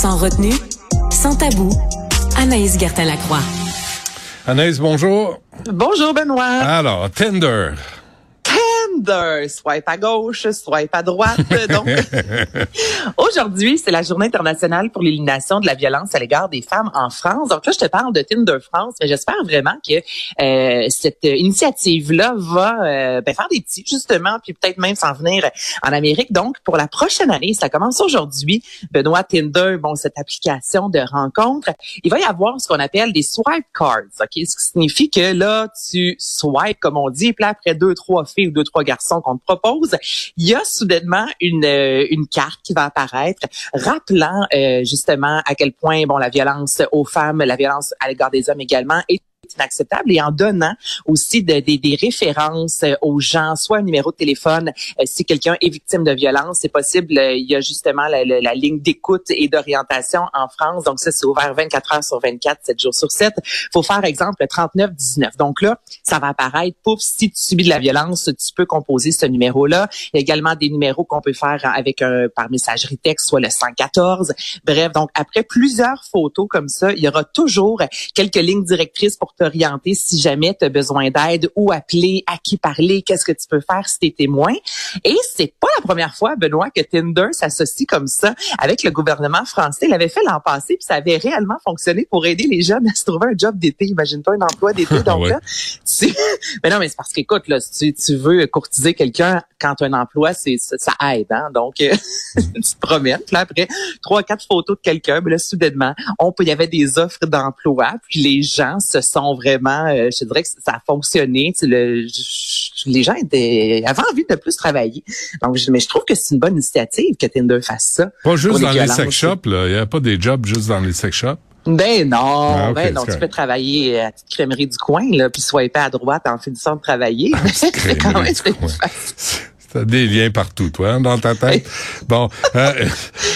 Sans retenue, sans tabou, Anaïs Gertin-Lacroix. Anaïs, bonjour. Bonjour, Benoît. Alors, Tender. Tinder, swipe à gauche, swipe à droite. Donc, aujourd'hui, c'est la journée internationale pour l'élimination de la violence à l'égard des femmes en France. Donc là, je te parle de Tinder France, mais j'espère vraiment que euh, cette initiative-là va euh, ben, faire des petits, justement, puis peut-être même s'en venir en Amérique. Donc, pour la prochaine année, ça commence aujourd'hui. Benoît Tinder, bon, cette application de rencontre, il va y avoir ce qu'on appelle des swipe cards, ok, ce qui signifie que là, tu swipes, comme on dit, puis là, après deux, trois filles ou deux, trois garçons qu'on te propose, il y a soudainement une, euh, une carte qui va apparaître rappelant euh, justement à quel point bon la violence aux femmes, la violence à l'égard des hommes également est inacceptable et en donnant aussi de, des références euh, aux gens, soit un numéro de téléphone euh, si quelqu'un est victime de violence, c'est possible. Euh, il y a justement la, la, ligne d'écoute et d'orientation en France, donc ça c'est ouvert 24 heures sur 24, 7 jours sur 7. Faut faire exemple 39 19. Donc là, ça va apparaître. Pouf, si tu subis de la violence, tu peux composer ce numéro-là. Il y a également des numéros qu'on peut faire avec un par messagerie texte, soit le 114. Bref, donc après plusieurs photos comme ça, il y aura toujours quelques lignes directrices pour t'orienter si jamais tu as besoin d'aide ou appeler, à qui parler, qu'est-ce que tu peux faire si tu es témoin. Et c'est pas la première fois, Benoît, que Tinder s'associe comme ça avec le gouvernement français. Il avait fait l'an passé, puis ça avait réellement fonctionné pour aider les jeunes à se trouver un job d'été. Imagine-toi un emploi d'été. Donc là, mais non, mais c'est parce qu'écoute, là, si tu, veux courtiser quelqu'un quand tu as un emploi, c'est ça, aide. Hein? Donc, tu te promènes. Là, après, trois, quatre photos de quelqu'un, mais là, soudainement, on peut, il y avait des offres d'emploi, puis les gens se sont vraiment, euh, je dirais que ça a fonctionné. Le, les gens étaient, avaient envie de plus travailler. Donc, je, mais je trouve que c'est une bonne initiative que Tinder fasse ça. Pas juste dans les sex shops, là. Il n'y a pas des jobs juste dans les sex shops? Ben non, ah, ben non, tu peux travailler à la petite crèmerie du coin, là, puis pas à droite en finissant de travailler. Ah, c'est quand même T'as des liens partout, toi, hein, dans ta tête? bon, euh,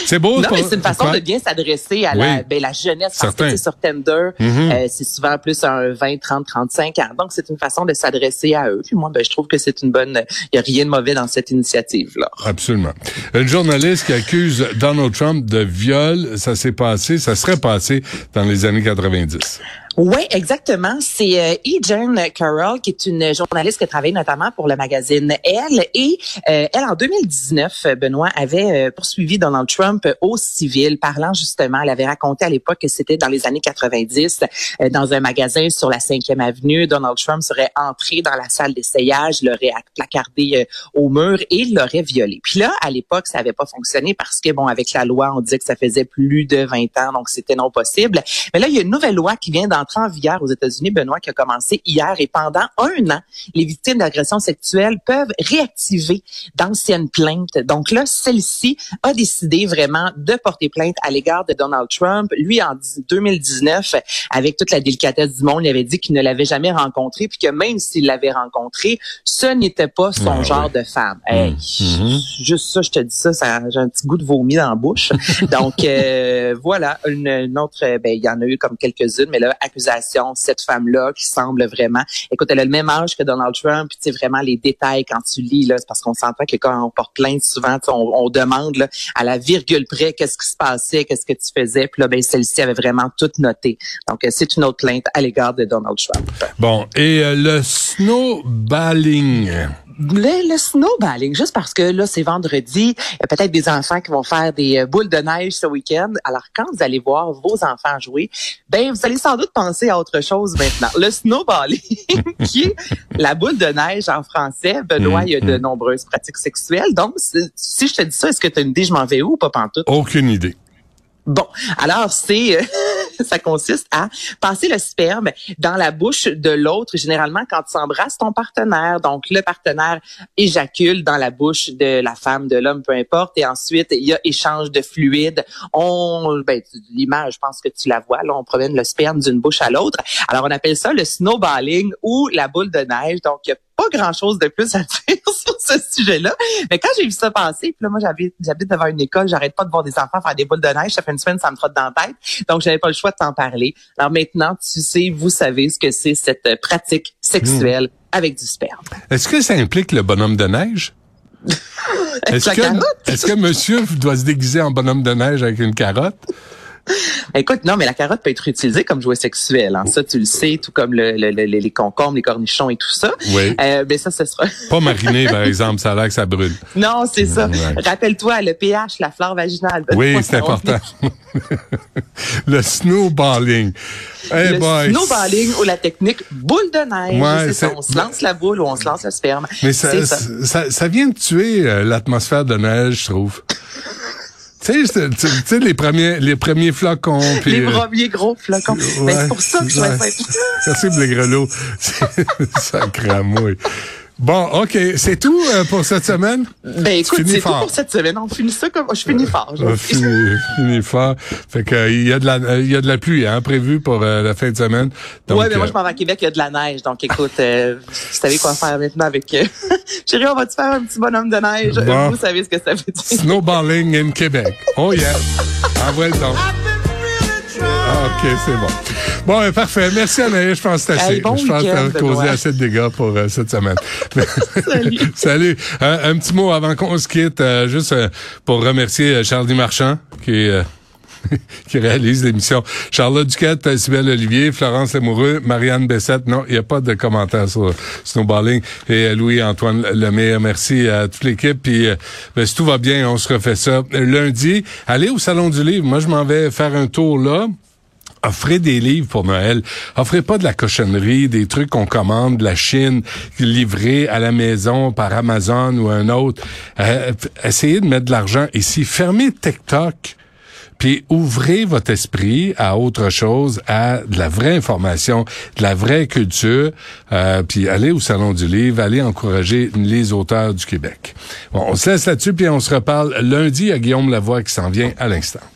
c'est beau. Non, mais c'est une façon de bien s'adresser à la, ben, la jeunesse. Parce que sur Tinder, mm-hmm. euh, c'est souvent plus un 20, 30, 35 ans. Donc, c'est une façon de s'adresser à eux. Puis moi, ben, je trouve que c'est une bonne... Il n'y a rien de mauvais dans cette initiative-là. Absolument. Une journaliste qui accuse Donald Trump de viol, ça s'est passé, ça serait passé dans les années 90. Oui, exactement. C'est euh, E. Jane Carroll, qui est une journaliste qui travaille notamment pour le magazine Elle. Et euh, elle, en 2019, Benoît, avait euh, poursuivi Donald Trump au civil, parlant justement, elle avait raconté à l'époque que c'était dans les années 90, euh, dans un magasin sur la 5e avenue, Donald Trump serait entré dans la salle d'essayage, l'aurait placardé au mur et l'aurait violé. Puis là, à l'époque, ça n'avait pas fonctionné parce que, bon, avec la loi, on disait que ça faisait plus de 20 ans, donc c'était non possible. Mais là, il y a une nouvelle loi qui vient dans entrer en vigueur aux États-Unis, Benoît, qui a commencé hier et pendant un an, les victimes d'agressions sexuelles peuvent réactiver d'anciennes plaintes. Donc là, celle-ci a décidé vraiment de porter plainte à l'égard de Donald Trump. Lui, en 2019, avec toute la délicatesse du monde, il avait dit qu'il ne l'avait jamais rencontré, puis que même s'il l'avait rencontré, ce n'était pas son ah genre de femme. Hey, mm-hmm. Juste ça, je te dis ça, ça j'ai un petit goût de vomi dans la bouche. Donc euh, voilà, une, autre, ben il y en a eu comme quelques-unes, mais là, accusation, cette femme-là qui semble vraiment, écoute, elle a le même âge que Donald Trump, puis tu sais vraiment les détails quand tu lis là, c'est parce qu'on s'entend que quand on porte plainte, souvent on, on, demande là, à la virgule qu'est-ce qui se passait, qu'est-ce que tu faisais, puis là ben celle-ci avait vraiment tout noté. Donc euh, c'est une autre plainte à l'égard de Donald Trump. Bon, et euh, le snowballing le, le, snowballing, juste parce que là, c'est vendredi, il y a peut-être des enfants qui vont faire des euh, boules de neige ce week-end. Alors, quand vous allez voir vos enfants jouer, ben, vous allez sans doute penser à autre chose maintenant. Le snowballing, qui est la boule de neige en français. Benoît, il y a de mm-hmm. nombreuses pratiques sexuelles. Donc, si je te dis ça, est-ce que tu as une idée, je m'en vais où? Ou pas pantoute? Aucune idée. Bon, alors c'est euh, ça consiste à passer le sperme dans la bouche de l'autre, généralement quand tu embrasses ton partenaire. Donc le partenaire éjacule dans la bouche de la femme, de l'homme, peu importe, et ensuite il y a échange de fluide. On, ben, l'image, je pense que tu la vois, là, on promène le sperme d'une bouche à l'autre. Alors on appelle ça le snowballing ou la boule de neige. Donc il y pas grand-chose de plus à dire sur ce sujet-là. Mais quand j'ai vu ça passer, puis là, moi, j'habite, j'habite devant une école, j'arrête pas de voir des enfants faire des boules de neige. Ça fait une semaine, ça me trotte dans la tête. Donc, j'avais pas le choix de t'en parler. Alors maintenant, tu sais, vous savez ce que c'est cette pratique sexuelle avec du sperme. Est-ce que ça implique le bonhomme de neige? Est-ce que, est-ce que monsieur doit se déguiser en bonhomme de neige avec une carotte? Écoute, non, mais la carotte peut être utilisée comme jouet sexuel. Hein. Ça, tu le sais, tout comme le, les concombres, les cornichons et tout ça. Oui. Euh, mais ça, ce sera... Pas mariné, par exemple. Ça a l'air que ça brûle. Non, c'est ça. Rappelle-toi, le pH, la flore vaginale. Oui, c'est important. le snowballing. le snowballing ou la technique boule de neige. c'est on se lance la boule ou on se lance le sperme. Mais ça, ça. ça, vient de tuer euh, l'atmosphère de neige, je trouve. Tu sais, les premiers, les premiers flocons. les euh, premiers gros flocons. Ben, c'est pour ça que je vais. Merci, Blégrelot. ça cramouille. Bon, OK. C'est tout euh, pour cette semaine? Ben écoute, c'est tout pour cette semaine. On finit ça comme... Je finis fort. Je finis, fort. Fait que il y a de la il y a de la pluie hein, prévue pour euh, la fin de semaine. Oui, mais moi je m'en vais à Québec, il y a de la neige. Donc écoute, vous savez quoi faire maintenant avec... Chérie, on va te faire un petit bonhomme de neige? Vous savez ce que ça veut dire. Snowballing in Québec. Oh yeah. Envoie le temps. OK, c'est bon. Bon, ben, parfait. Merci, Anaïs. Je pense que c'est assez. je pense que causé assez de dégâts pour euh, cette semaine. Salut. Salut. un petit mot avant qu'on se quitte, euh, juste euh, pour remercier Charlie Marchand, qui est qui réalise l'émission. Charlotte Duquette, Sybelle Olivier, Florence Lamoureux, Marianne Bessette. Non, il n'y a pas de commentaires sur Snowballing. Et Louis-Antoine Lemire. Merci à toute l'équipe. Puis, ben, si tout va bien, on se refait ça lundi. Allez au Salon du Livre. Moi, je m'en vais faire un tour là offrez des livres pour Noël. Offrez pas de la cochonnerie, des trucs qu'on commande de la Chine, livrés à la maison par Amazon ou un autre. Euh, essayez de mettre de l'argent ici. Fermez TikTok. Puis ouvrez votre esprit à autre chose, à de la vraie information, de la vraie culture. Euh, puis allez au Salon du Livre, allez encourager les auteurs du Québec. Bon, on se laisse là-dessus, puis on se reparle lundi à Guillaume Lavoie qui s'en vient à l'instant.